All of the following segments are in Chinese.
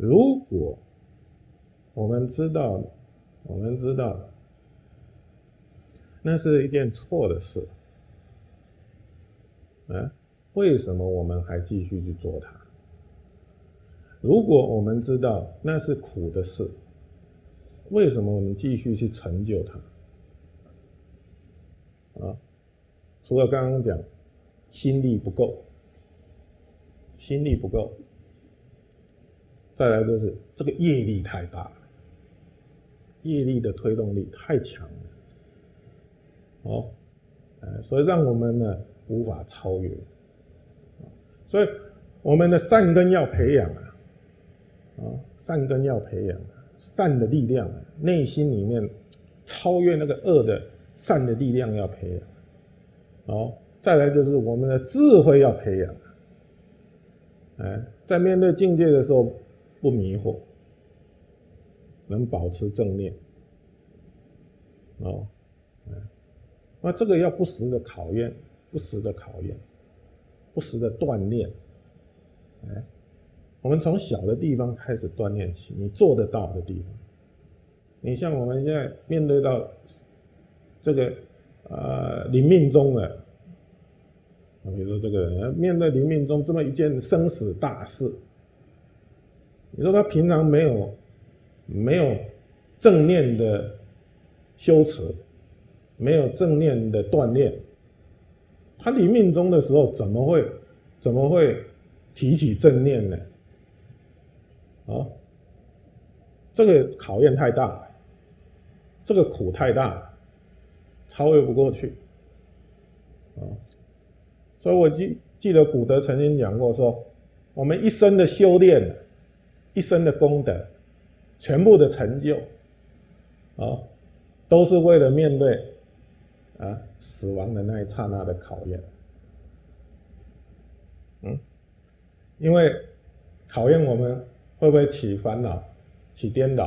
如果我们知道，我们知道，那是一件错的事，啊，为什么我们还继续去做它？如果我们知道那是苦的事，为什么我们继续去成就它？啊，除了刚刚讲心力不够，心力不够，再来就是这个业力太大了，业力的推动力太强了，哦，呃，所以让我们呢无法超越，所以我们的善根要培养啊，啊，善根要培养，啊善的力量啊，内心里面超越那个恶的。善的力量要培养，哦，再来就是我们的智慧要培养，哎，在面对境界的时候不迷惑，能保持正念，哦，哎，那这个要不时的考验，不时的考验，不时的锻炼，哎，我们从小的地方开始锻炼起，你做得到的地方，你像我们现在面对到。这个呃，临命中的，比如说这个人面对临命中这么一件生死大事，你说他平常没有没有正念的修持，没有正念的锻炼，他临命中的时候怎么会怎么会提起正念呢？啊，这个考验太大，这个苦太大。超越不过去，啊，所以我记记得古德曾经讲过，说我们一生的修炼，一生的功德，全部的成就，啊，都是为了面对啊死亡的那一刹那的考验，嗯，因为考验我们会不会起烦恼、起颠倒，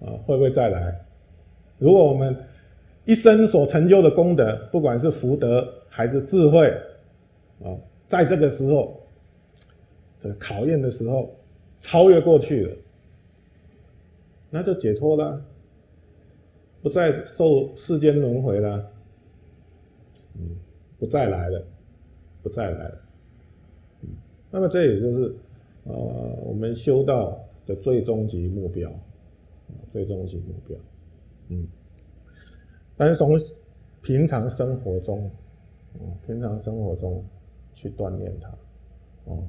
啊，会不会再来？如果我们一生所成就的功德，不管是福德还是智慧，啊，在这个时候，这个考验的时候，超越过去了，那就解脱了，不再受世间轮回了，嗯，不再来了，不再来了，嗯，那么这也就是，呃，我们修道的最终极目标，最终极目标，嗯。但是从平常生活中，嗯，平常生活中去锻炼它，哦。